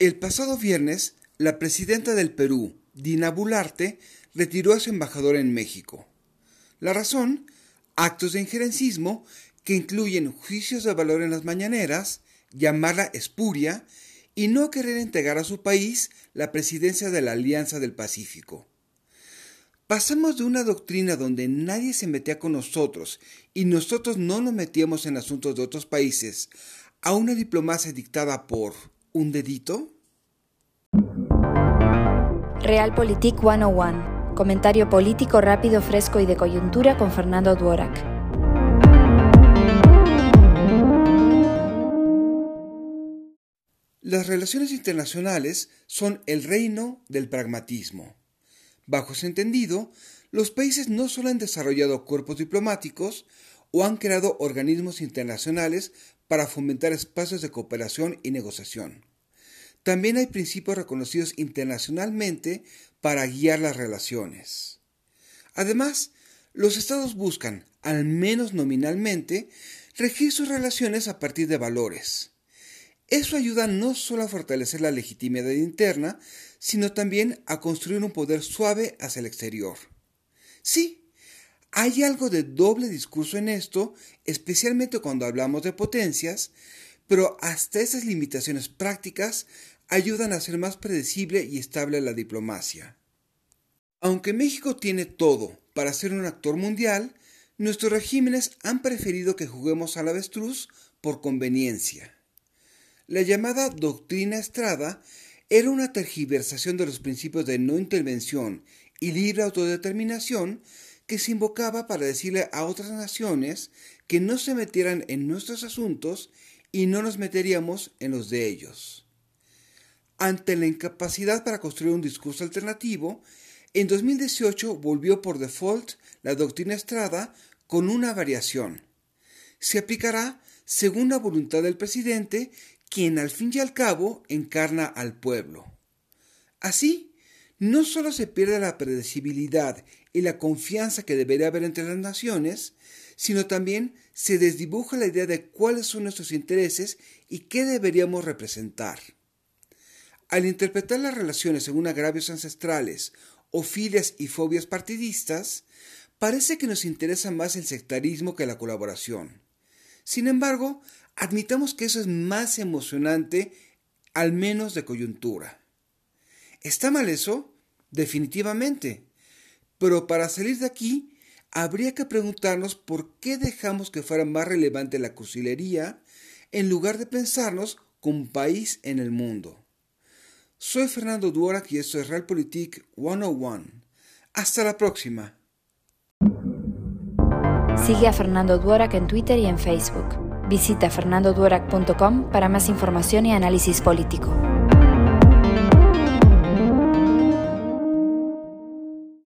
El pasado viernes, la presidenta del Perú, Dina Bularte, retiró a su embajador en México. La razón, actos de injerencismo que incluyen juicios de valor en las mañaneras, llamarla espuria y no querer entregar a su país la presidencia de la Alianza del Pacífico. Pasamos de una doctrina donde nadie se metía con nosotros y nosotros no nos metíamos en asuntos de otros países a una diplomacia dictada por un dedito? Realpolitik 101. Comentario político rápido, fresco y de coyuntura con Fernando Duorak. Las relaciones internacionales son el reino del pragmatismo. Bajo ese entendido, los países no solo han desarrollado cuerpos diplomáticos o han creado organismos internacionales para fomentar espacios de cooperación y negociación. También hay principios reconocidos internacionalmente para guiar las relaciones. Además, los estados buscan, al menos nominalmente, regir sus relaciones a partir de valores. Eso ayuda no solo a fortalecer la legitimidad interna, sino también a construir un poder suave hacia el exterior. Sí, hay algo de doble discurso en esto, especialmente cuando hablamos de potencias, pero hasta esas limitaciones prácticas ayudan a hacer más predecible y estable la diplomacia. Aunque México tiene todo para ser un actor mundial, nuestros regímenes han preferido que juguemos al avestruz por conveniencia. La llamada doctrina Estrada era una tergiversación de los principios de no intervención y libre autodeterminación que se invocaba para decirle a otras naciones que no se metieran en nuestros asuntos y no nos meteríamos en los de ellos. Ante la incapacidad para construir un discurso alternativo, en 2018 volvió por default la doctrina Estrada con una variación. Se aplicará según la voluntad del presidente, quien al fin y al cabo encarna al pueblo. Así, no solo se pierde la predecibilidad y la confianza que debería haber entre las naciones, sino también se desdibuja la idea de cuáles son nuestros intereses y qué deberíamos representar. Al interpretar las relaciones según agravios ancestrales o filias y fobias partidistas, parece que nos interesa más el sectarismo que la colaboración. Sin embargo, admitamos que eso es más emocionante, al menos de coyuntura. ¿Está mal eso? Definitivamente. Pero para salir de aquí, habría que preguntarnos por qué dejamos que fuera más relevante la cursilería en lugar de pensarnos como país en el mundo. Soy Fernando Duorak y esto es Realpolitik 101. Hasta la próxima. Sigue a Fernando Duorak en Twitter y en Facebook. Visita fernandoduorak.com para más información y análisis político.